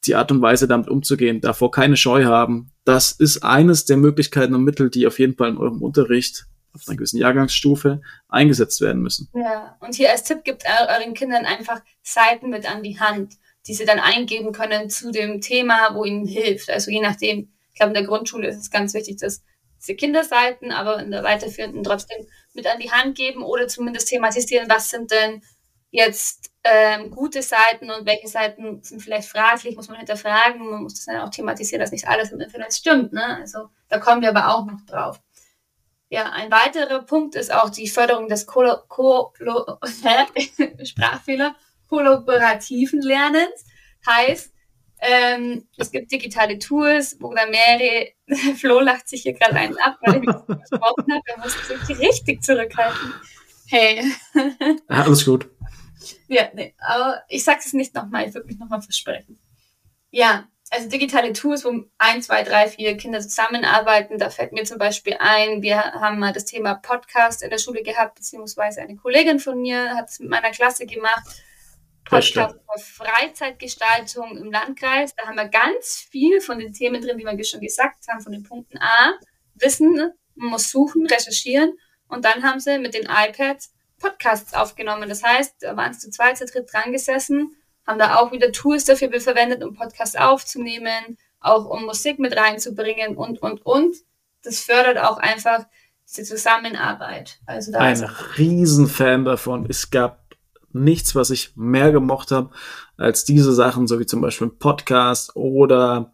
die Art und Weise damit umzugehen, davor keine Scheu haben. Das ist eines der Möglichkeiten und Mittel, die auf jeden Fall in eurem Unterricht auf einer gewissen Jahrgangsstufe eingesetzt werden müssen. Ja, und hier als Tipp gibt euren Kindern einfach Seiten mit an die Hand, die sie dann eingeben können zu dem Thema, wo ihnen hilft. Also je nachdem, ich glaube, in der Grundschule ist es ganz wichtig, dass diese Kinderseiten, aber in der weiterführenden trotzdem mit an die Hand geben oder zumindest thematisieren, was sind denn jetzt ähm, gute Seiten und welche Seiten sind vielleicht fraglich, muss man hinterfragen, man muss das dann auch thematisieren, dass nicht alles im Internet stimmt. Ne? Also da kommen wir aber auch noch drauf. Ja, ein weiterer Punkt ist auch die Förderung des Kolo Kolo Sprachfehler, kollaborativen Lernens. Heißt, ähm, es gibt digitale Tools, wo dann mehrere, Flo lacht sich hier gerade einen ab, weil ich mich gesprochen habe, er muss sich richtig zurückhalten. Hey. Alles gut. Ja, nee, aber ich sage es nicht nochmal, ich würde mich nochmal versprechen. Ja, also digitale Tools, wo ein, zwei, drei, vier Kinder zusammenarbeiten. Da fällt mir zum Beispiel ein, wir haben mal das Thema Podcast in der Schule gehabt, beziehungsweise eine Kollegin von mir hat es mit meiner Klasse gemacht. Podcast Freizeitgestaltung im Landkreis. Da haben wir ganz viel von den Themen drin, wie wir schon gesagt haben, von den Punkten A. Wissen, man muss suchen, recherchieren. Und dann haben sie mit den iPads Podcasts aufgenommen. Das heißt, da waren sie zu zweit, zu dritt dran gesessen, haben da auch wieder Tools dafür verwendet, um Podcasts aufzunehmen, auch um Musik mit reinzubringen und, und, und. Das fördert auch einfach diese Zusammenarbeit. Also da Ein Riesenfan davon. Es gab nichts, was ich mehr gemocht habe, als diese Sachen, so wie zum Beispiel ein Podcast oder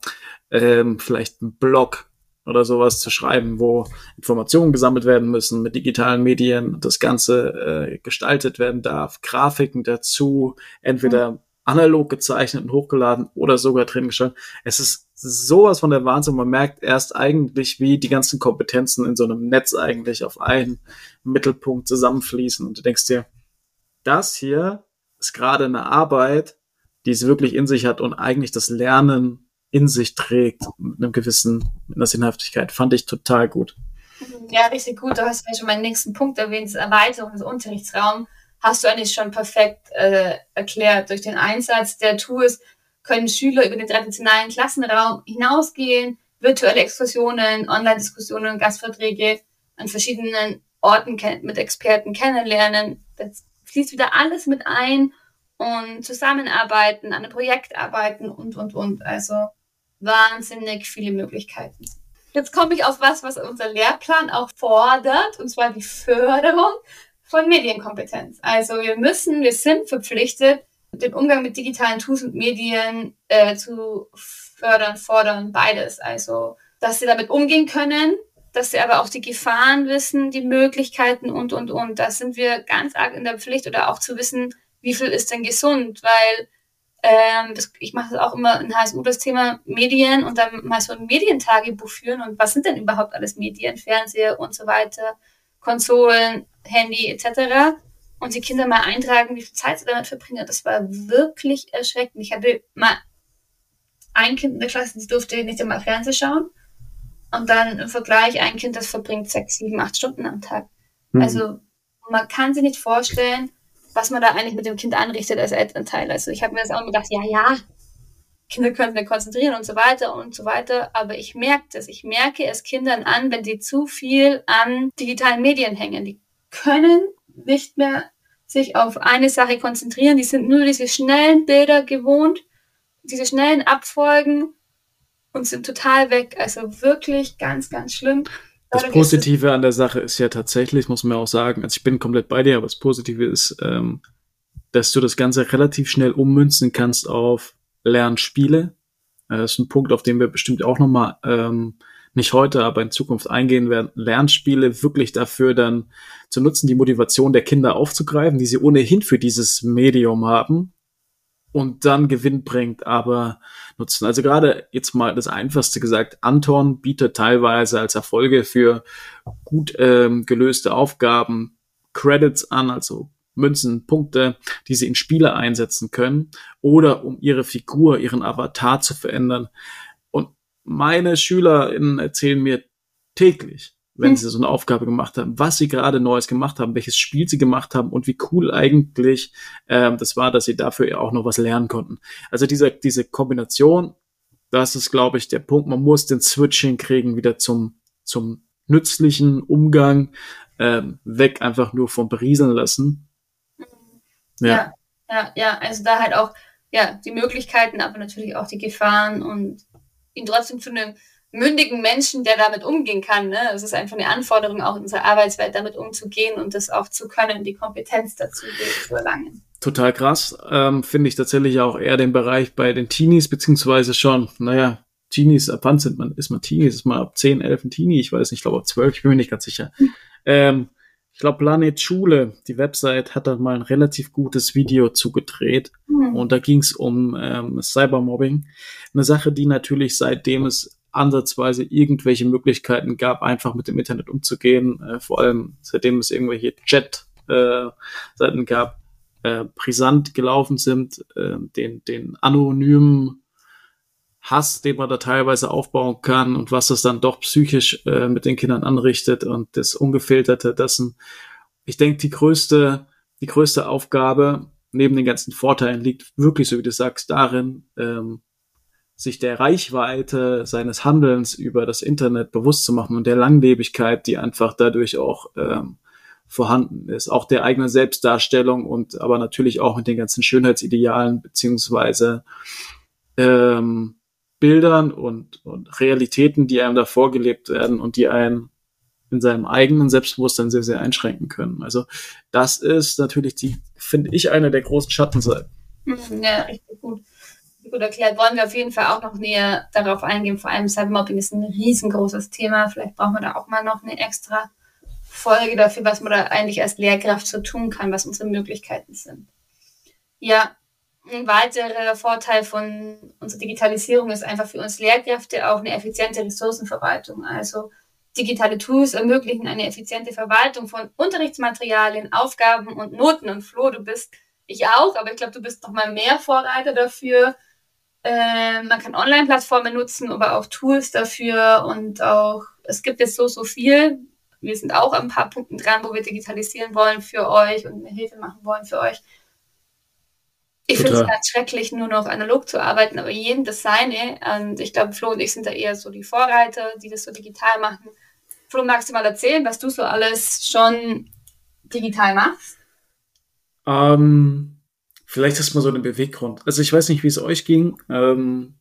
ähm, vielleicht ein Blog oder sowas zu schreiben, wo Informationen gesammelt werden müssen mit digitalen Medien, das Ganze äh, gestaltet werden darf, Grafiken dazu, entweder mhm. analog gezeichnet und hochgeladen oder sogar drin gestaltet. Es ist sowas von der Wahnsinn. Man merkt erst eigentlich, wie die ganzen Kompetenzen in so einem Netz eigentlich auf einen Mittelpunkt zusammenfließen. Und du denkst dir, das hier ist gerade eine Arbeit, die es wirklich in sich hat und eigentlich das Lernen in sich trägt, mit einem gewissen, mit einer Sinnhaftigkeit. Fand ich total gut. Ja, richtig gut. Du hast ja schon meinen nächsten Punkt erwähnt, Erweiterung des Unterrichtsraums. Hast du eigentlich schon perfekt äh, erklärt. Durch den Einsatz der Tools können Schüler über den traditionellen Klassenraum hinausgehen, virtuelle Exkursionen, Online-Diskussionen, Gastvorträge an verschiedenen Orten mit Experten kennenlernen. Das fließt wieder alles mit ein und zusammenarbeiten, an einem Projekt arbeiten und, und, und. Also wahnsinnig viele Möglichkeiten. Jetzt komme ich auf was, was unser Lehrplan auch fordert, und zwar die Förderung von Medienkompetenz. Also wir müssen, wir sind verpflichtet, den Umgang mit digitalen Tools und Medien äh, zu fördern, fordern, beides. Also, dass sie damit umgehen können, dass sie aber auch die Gefahren wissen, die Möglichkeiten und, und, und. Da sind wir ganz arg in der Pflicht oder auch zu wissen, wie viel ist denn gesund, weil ähm, das, ich mache das auch immer in HSU das Thema Medien und dann mal so ein Medientagebuch führen und was sind denn überhaupt alles Medien, Fernseher und so weiter, Konsolen, Handy etc. Und die Kinder mal eintragen, wie viel Zeit sie damit verbringen. Das war wirklich erschreckend. Ich hatte mal ein Kind in der Klasse, das durfte nicht einmal Fernsehen schauen. Und dann im Vergleich ein Kind, das verbringt sechs, sieben, acht Stunden am Tag. Mhm. Also man kann sich nicht vorstellen, was man da eigentlich mit dem Kind anrichtet als Elternteil. Also ich habe mir das auch gedacht, ja, ja, Kinder können sich konzentrieren und so weiter und so weiter. Aber ich merke das. Ich merke es Kindern an, wenn sie zu viel an digitalen Medien hängen. Die können nicht mehr sich auf eine Sache konzentrieren. Die sind nur diese schnellen Bilder gewohnt, diese schnellen Abfolgen und sind total weg. Also wirklich ganz, ganz schlimm. Das Positive an der Sache ist ja tatsächlich, muss man auch sagen, also ich bin komplett bei dir, aber das Positive ist, ähm, dass du das Ganze relativ schnell ummünzen kannst auf Lernspiele. Äh, das ist ein Punkt, auf den wir bestimmt auch nochmal, ähm, nicht heute, aber in Zukunft eingehen werden. Lernspiele wirklich dafür dann zu nutzen, die Motivation der Kinder aufzugreifen, die sie ohnehin für dieses Medium haben und dann Gewinn bringt, aber nutzen. Also gerade jetzt mal das Einfachste gesagt, Anton bietet teilweise als Erfolge für gut ähm, gelöste Aufgaben Credits an, also Münzen, Punkte, die sie in Spiele einsetzen können oder um ihre Figur, ihren Avatar zu verändern. Und meine SchülerInnen erzählen mir täglich, wenn hm. sie so eine Aufgabe gemacht haben, was sie gerade Neues gemacht haben, welches Spiel sie gemacht haben und wie cool eigentlich ähm, das war, dass sie dafür auch noch was lernen konnten. Also diese, diese Kombination, das ist, glaube ich, der Punkt. Man muss den Switch hinkriegen wieder zum, zum nützlichen Umgang ähm, weg, einfach nur vom Berieseln lassen. Ja. ja, ja, ja, also da halt auch ja, die Möglichkeiten, aber natürlich auch die Gefahren und ihn trotzdem zu einem mündigen Menschen, der damit umgehen kann. Ne? Es ist einfach eine Anforderung, auch in unserer Arbeitswelt damit umzugehen und das auch zu können, die Kompetenz dazu zu erlangen. Total krass. Ähm, Finde ich tatsächlich auch eher den Bereich bei den Teenies, beziehungsweise schon, naja, Teenies, ab wann sind man, ist man Teenies? Ist man ab 10, 11 ein Teenie? Ich weiß nicht, ich glaube ab 12, ich bin mir nicht ganz sicher. Ähm, ich glaube, Planet Schule, die Website, hat da mal ein relativ gutes Video zugedreht. Mhm. Und da ging es um ähm, Cybermobbing. Eine Sache, die natürlich seitdem es ansatzweise irgendwelche Möglichkeiten gab, einfach mit dem Internet umzugehen, äh, vor allem seitdem es irgendwelche Chat-Seiten äh, gab, äh, brisant gelaufen sind, äh, den, den anonymen Hass, den man da teilweise aufbauen kann und was das dann doch psychisch äh, mit den Kindern anrichtet und das Ungefilterte dessen. Ich denke, die größte, die größte Aufgabe neben den ganzen Vorteilen liegt wirklich, so wie du sagst, darin, ähm, sich der Reichweite seines Handelns über das Internet bewusst zu machen und der Langlebigkeit, die einfach dadurch auch ähm, vorhanden ist, auch der eigenen Selbstdarstellung und aber natürlich auch mit den ganzen Schönheitsidealen beziehungsweise ähm, Bildern und, und Realitäten, die einem da vorgelebt werden und die einen in seinem eigenen Selbstbewusstsein sehr, sehr einschränken können. Also das ist natürlich die, finde ich, eine der großen Schattenseiten. Ja, richtig gut. Gut erklärt. Wollen wir auf jeden Fall auch noch näher darauf eingehen. Vor allem Cybermobbing ist ein riesengroßes Thema. Vielleicht brauchen wir da auch mal noch eine extra Folge dafür, was man da eigentlich als Lehrkraft so tun kann, was unsere Möglichkeiten sind. Ja, ein weiterer Vorteil von unserer Digitalisierung ist einfach für uns Lehrkräfte auch eine effiziente Ressourcenverwaltung. Also digitale Tools ermöglichen eine effiziente Verwaltung von Unterrichtsmaterialien, Aufgaben und Noten. Und Flo, du bist, ich auch, aber ich glaube, du bist noch mal mehr Vorreiter dafür. Äh, man kann Online-Plattformen nutzen, aber auch Tools dafür und auch, es gibt jetzt so, so viel. Wir sind auch ein paar Punkten dran, wo wir digitalisieren wollen für euch und eine Hilfe machen wollen für euch. Ich finde es ganz schrecklich, nur noch analog zu arbeiten, aber jedem das seine. Und ich glaube, Flo und ich sind da eher so die Vorreiter, die das so digital machen. Flo, magst du mal erzählen, was du so alles schon digital machst? Ähm, vielleicht ist mal so ein Beweggrund. Also ich weiß nicht, wie es euch ging, ähm,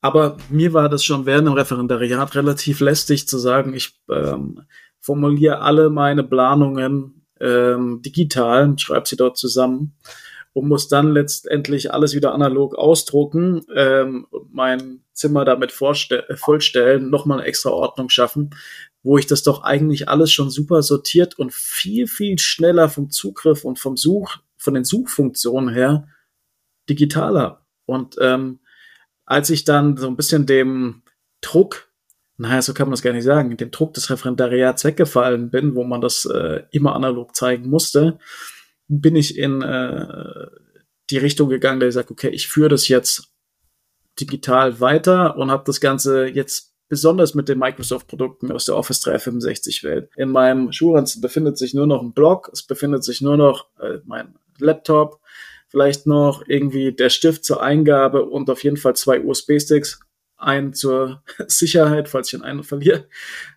aber mir war das schon während dem Referendariat relativ lästig zu sagen, ich ähm, formuliere alle meine Planungen ähm, digital, schreibe sie dort zusammen und muss dann letztendlich alles wieder analog ausdrucken, ähm, mein Zimmer damit vollstellen, nochmal eine extra Ordnung schaffen, wo ich das doch eigentlich alles schon super sortiert und viel, viel schneller vom Zugriff und vom Such, von den Suchfunktionen her digital habe. Und ähm, als ich dann so ein bisschen dem Druck, naja, so kann man das gar nicht sagen, dem Druck des Referendariats weggefallen bin, wo man das äh, immer analog zeigen musste, bin ich in äh, die Richtung gegangen, da ich sage, okay, ich führe das jetzt digital weiter und habe das Ganze jetzt besonders mit den Microsoft-Produkten aus der Office 365-Welt. In meinem Schulranzen befindet sich nur noch ein Blog, es befindet sich nur noch äh, mein Laptop, vielleicht noch irgendwie der Stift zur Eingabe und auf jeden Fall zwei USB-Sticks, einen zur Sicherheit, falls ich einen verliere.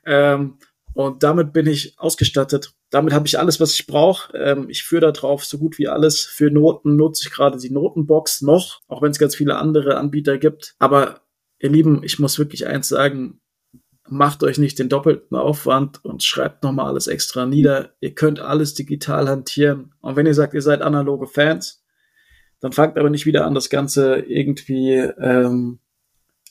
Ähm, und damit bin ich ausgestattet. Damit habe ich alles, was ich brauche. Ähm, ich führe da drauf so gut wie alles. Für Noten nutze ich gerade die Notenbox noch, auch wenn es ganz viele andere Anbieter gibt. Aber ihr Lieben, ich muss wirklich eins sagen, macht euch nicht den doppelten Aufwand und schreibt nochmal alles extra nieder. Ihr könnt alles digital hantieren. Und wenn ihr sagt, ihr seid analoge Fans, dann fangt aber nicht wieder an, das Ganze irgendwie ähm,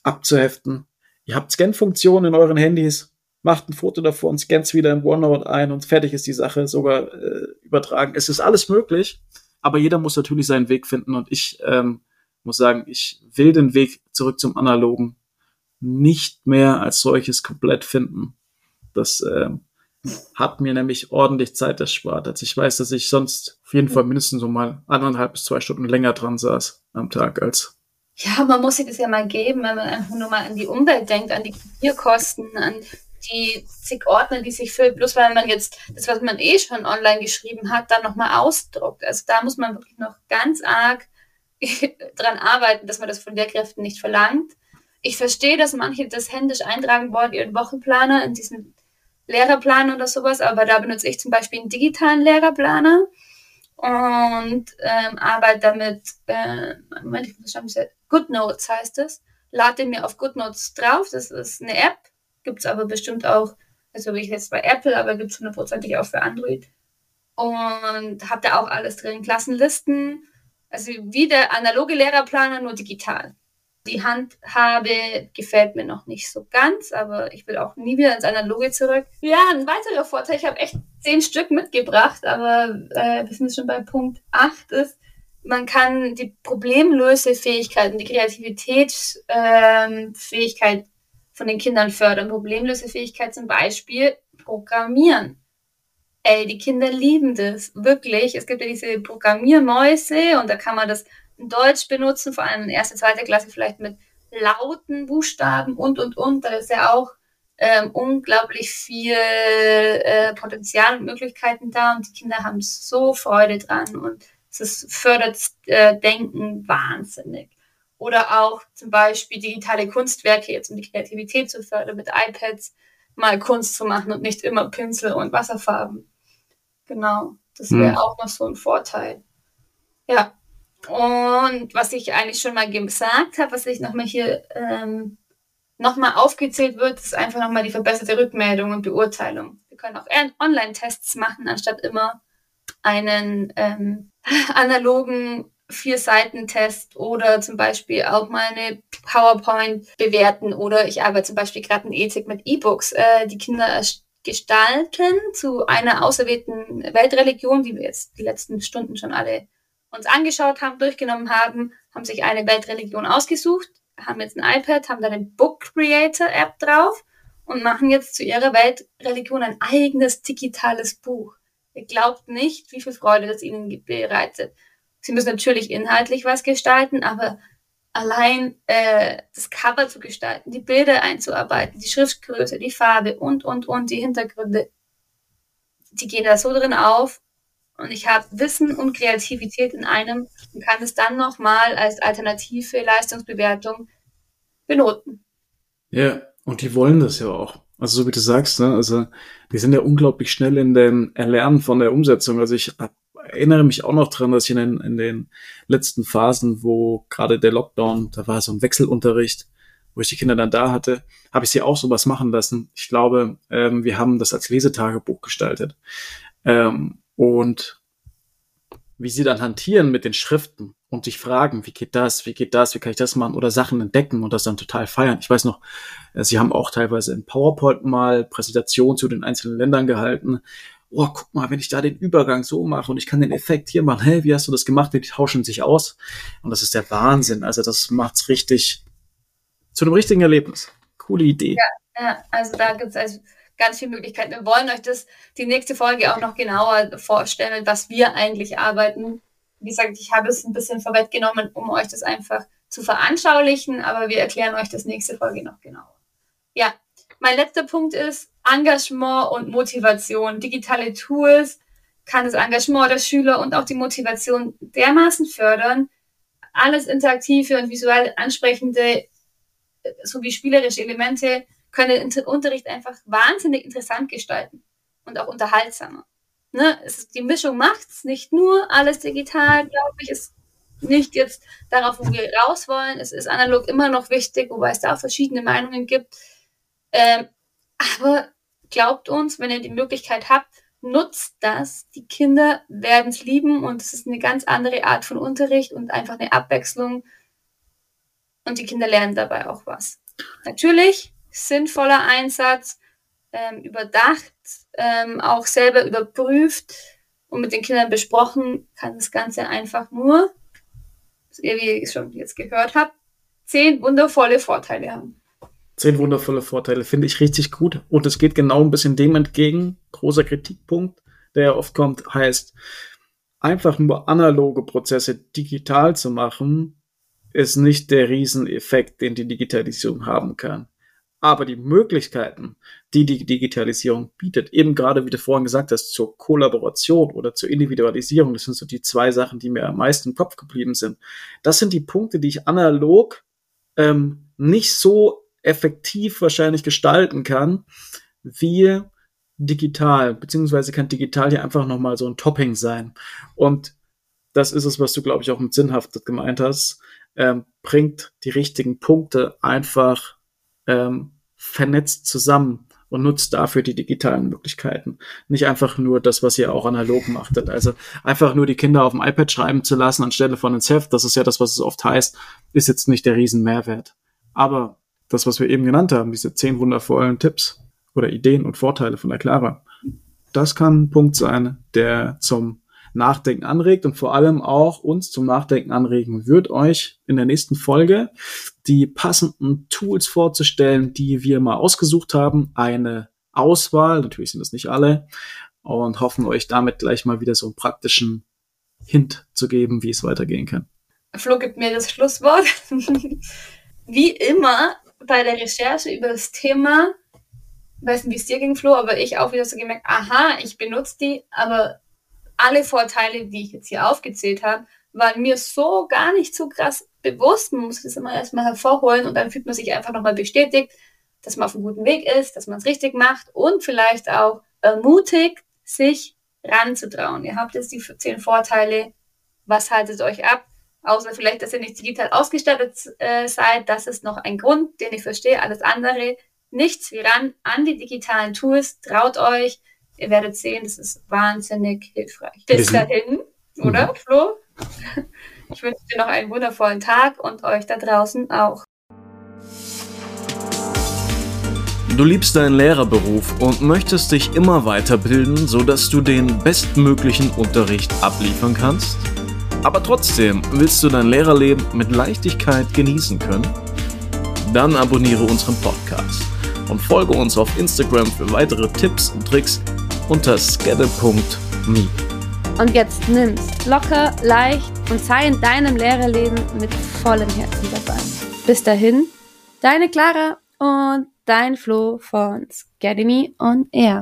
abzuheften. Ihr habt Scan-Funktionen in euren Handys macht ein Foto davon, scannt wieder in OneNote ein und fertig ist die Sache sogar äh, übertragen. Es ist alles möglich, aber jeder muss natürlich seinen Weg finden und ich ähm, muss sagen, ich will den Weg zurück zum Analogen nicht mehr als solches komplett finden. Das ähm, hat mir nämlich ordentlich Zeit erspart. Also ich weiß, dass ich sonst auf jeden Fall mindestens so mal anderthalb bis zwei Stunden länger dran saß am Tag als ja, man muss sich das ja mal geben, wenn man einfach nur mal an die Umwelt denkt, an die Kopierkosten, an die zig Ordner, die sich füllt, bloß weil man jetzt das, was man eh schon online geschrieben hat, dann nochmal ausdruckt. Also da muss man wirklich noch ganz arg dran arbeiten, dass man das von Lehrkräften nicht verlangt. Ich verstehe, dass manche das händisch eintragen wollen, ihren Wochenplaner in diesen Lehrerplan oder sowas, aber da benutze ich zum Beispiel einen digitalen Lehrerplaner und ähm, arbeite damit, äh, Moment, ich muss GoodNotes heißt es. Lade mir auf GoodNotes drauf, das ist eine App, gibt es aber bestimmt auch, also wie ich jetzt bei Apple, aber gibt es hundertprozentig auch für Android. Und habe da auch alles drin, Klassenlisten, also wie der analoge Lehrerplaner, nur digital. Die Handhabe gefällt mir noch nicht so ganz, aber ich will auch nie wieder ins Analoge zurück. Ja, ein weiterer Vorteil, ich habe echt zehn Stück mitgebracht, aber äh, wir sind schon bei Punkt 8 ist, man kann die Problemlösefähigkeit und die Kreativitätsfähigkeit ähm, von den Kindern fördern. Problemlösefähigkeit zum Beispiel Programmieren. Ey, die Kinder lieben das, wirklich. Es gibt ja diese Programmiermäuse und da kann man das Deutsch benutzen, vor allem in erster, zweiter Klasse vielleicht mit lauten Buchstaben und, und, und. Da ist ja auch ähm, unglaublich viel äh, Potenzial und Möglichkeiten da und die Kinder haben so Freude dran und es fördert äh, Denken wahnsinnig. Oder auch zum Beispiel digitale Kunstwerke, jetzt um die Kreativität zu fördern, mit iPads mal Kunst zu machen und nicht immer Pinsel und Wasserfarben. Genau, das wäre hm. auch noch so ein Vorteil. Ja, und was ich eigentlich schon mal gesagt habe, was ich nochmal hier ähm, nochmal aufgezählt wird, ist einfach nochmal die verbesserte Rückmeldung und Beurteilung. Wir können auch Online-Tests machen, anstatt immer einen ähm, analogen Vier-Seiten-Test oder zum Beispiel auch mal eine PowerPoint bewerten oder ich arbeite zum Beispiel gerade in Ethik mit E-Books. Äh, die Kinder gestalten zu einer auserwählten Weltreligion, die wir jetzt die letzten Stunden schon alle uns angeschaut haben, durchgenommen haben, haben sich eine Weltreligion ausgesucht, haben jetzt ein iPad, haben da eine Book Creator App drauf und machen jetzt zu ihrer Weltreligion ein eigenes digitales Buch. Ihr glaubt nicht, wie viel Freude das ihnen bereitet. Sie müssen natürlich inhaltlich was gestalten, aber allein äh, das Cover zu gestalten, die Bilder einzuarbeiten, die Schriftgröße, die Farbe und, und, und, die Hintergründe, die gehen da so drin auf und ich habe Wissen und Kreativität in einem und kann es dann nochmal als alternative Leistungsbewertung benoten. Ja, und die wollen das ja auch. Also so wie du sagst, ne? also die sind ja unglaublich schnell in dem Erlernen von der Umsetzung. Also ich erinnere mich auch noch dran, dass ich in den, in den letzten Phasen, wo gerade der Lockdown, da war so ein Wechselunterricht, wo ich die Kinder dann da hatte, habe ich sie auch sowas machen lassen. Ich glaube, ähm, wir haben das als Lesetagebuch gestaltet. Ähm, und wie sie dann hantieren mit den Schriften und sich fragen, wie geht das, wie geht das, wie kann ich das machen oder Sachen entdecken und das dann total feiern. Ich weiß noch, äh, sie haben auch teilweise in PowerPoint mal Präsentationen zu den einzelnen Ländern gehalten. Oh, guck mal, wenn ich da den Übergang so mache und ich kann den Effekt hier machen, hey, wie hast du das gemacht? Die tauschen sich aus. Und das ist der Wahnsinn. Also das macht's richtig zu einem richtigen Erlebnis. Coole Idee. Ja, ja also da gibt's also ganz viele Möglichkeiten. Wir wollen euch das die nächste Folge auch noch genauer vorstellen, was wir eigentlich arbeiten. Wie gesagt, ich habe es ein bisschen vorweggenommen, um euch das einfach zu veranschaulichen, aber wir erklären euch das nächste Folge noch genauer. Ja, mein letzter Punkt ist Engagement und Motivation. Digitale Tools kann das Engagement der Schüler und auch die Motivation dermaßen fördern. Alles interaktive und visuell ansprechende sowie spielerische Elemente können den Unterricht einfach wahnsinnig interessant gestalten und auch unterhaltsamer. Ne? Es die Mischung macht's, nicht nur alles digital, glaube ich, ist nicht jetzt darauf, wo wir raus wollen. Es ist analog immer noch wichtig, wobei es da auch verschiedene Meinungen gibt. Ähm, aber glaubt uns, wenn ihr die Möglichkeit habt, nutzt das. Die Kinder werden es lieben und es ist eine ganz andere Art von Unterricht und einfach eine Abwechslung. Und die Kinder lernen dabei auch was. Natürlich sinnvoller Einsatz, ähm, überdacht, ähm, auch selber überprüft und mit den Kindern besprochen, kann das Ganze einfach nur, wie ihr schon jetzt gehört habt, zehn wundervolle Vorteile haben. Zehn wundervolle Vorteile finde ich richtig gut. Und es geht genau ein bisschen dem entgegen. Großer Kritikpunkt, der oft kommt, heißt, einfach nur analoge Prozesse digital zu machen, ist nicht der Rieseneffekt, den die Digitalisierung haben kann. Aber die Möglichkeiten, die die Digitalisierung bietet, eben gerade wie du vorhin gesagt hast, zur Kollaboration oder zur Individualisierung, das sind so die zwei Sachen, die mir am meisten im Kopf geblieben sind. Das sind die Punkte, die ich analog ähm, nicht so effektiv wahrscheinlich gestalten kann, wie digital, beziehungsweise kann digital ja einfach nochmal so ein Topping sein. Und das ist es, was du, glaube ich, auch mit sinnhaft gemeint hast, ähm, bringt die richtigen Punkte einfach ähm, vernetzt zusammen und nutzt dafür die digitalen Möglichkeiten. Nicht einfach nur das, was ihr auch analog machtet. Also einfach nur die Kinder auf dem iPad schreiben zu lassen anstelle von ins Heft, das ist ja das, was es oft heißt, ist jetzt nicht der Riesenmehrwert. Aber das, was wir eben genannt haben, diese zehn wundervollen Tipps oder Ideen und Vorteile von der Clara, das kann ein Punkt sein, der zum Nachdenken anregt und vor allem auch uns zum Nachdenken anregen wird, euch in der nächsten Folge die passenden Tools vorzustellen, die wir mal ausgesucht haben. Eine Auswahl, natürlich sind das nicht alle, und hoffen euch damit gleich mal wieder so einen praktischen Hint zu geben, wie es weitergehen kann. Flo gibt mir das Schlusswort. wie immer bei der Recherche über das Thema, weiß nicht, wie es dir ging, Flo, aber ich auch wieder so gemerkt, aha, ich benutze die, aber alle Vorteile, die ich jetzt hier aufgezählt habe, waren mir so gar nicht so krass bewusst. Man muss das immer erstmal hervorholen und dann fühlt man sich einfach nochmal bestätigt, dass man auf einem guten Weg ist, dass man es richtig macht und vielleicht auch ermutigt, sich ranzutrauen. Ihr habt jetzt die zehn Vorteile. Was haltet euch ab? Außer vielleicht, dass ihr nicht digital ausgestattet äh, seid. Das ist noch ein Grund, den ich verstehe. Alles andere, nichts wie ran an die digitalen Tools. Traut euch. Ihr werdet sehen, das ist wahnsinnig hilfreich. Bis dahin, oder, mhm. Flo? Ich wünsche dir noch einen wundervollen Tag und euch da draußen auch. Du liebst deinen Lehrerberuf und möchtest dich immer weiterbilden, sodass du den bestmöglichen Unterricht abliefern kannst? Aber trotzdem willst du dein Lehrerleben mit Leichtigkeit genießen können? Dann abonniere unseren Podcast und folge uns auf Instagram für weitere Tipps und Tricks unter skedde.me. Und jetzt nimm's locker, leicht und sei in deinem Lehrerleben mit vollem Herzen dabei. Bis dahin, deine Clara und dein Flo von Scademy on Air.